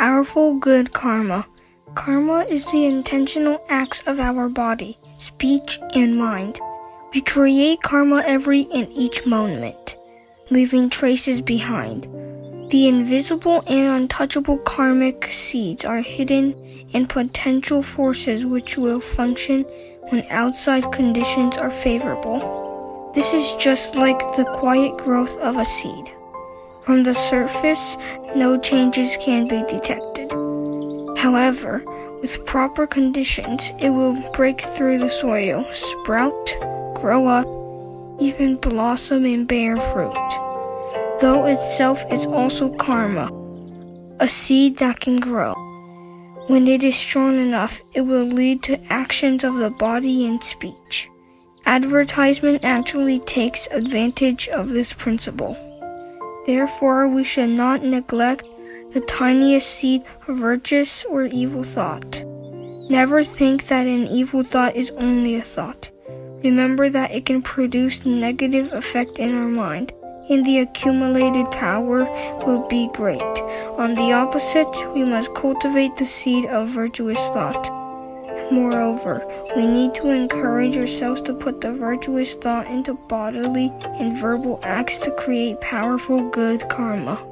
Powerful good karma. Karma is the intentional acts of our body, speech, and mind. We create karma every and each moment, leaving traces behind. The invisible and untouchable karmic seeds are hidden and potential forces which will function when outside conditions are favorable. This is just like the quiet growth of a seed. From the surface, no changes can be detected. However, with proper conditions, it will break through the soil, sprout, grow up, even blossom and bear fruit. Though itself is also karma, a seed that can grow. When it is strong enough, it will lead to actions of the body and speech. Advertisement actually takes advantage of this principle. Therefore, we should not neglect the tiniest seed of virtuous or evil thought. Never think that an evil thought is only a thought. Remember that it can produce negative effect in our mind and the accumulated power will be great. On the opposite, we must cultivate the seed of virtuous thought. Moreover, we need to encourage ourselves to put the virtuous thought into bodily and verbal acts to create powerful good karma.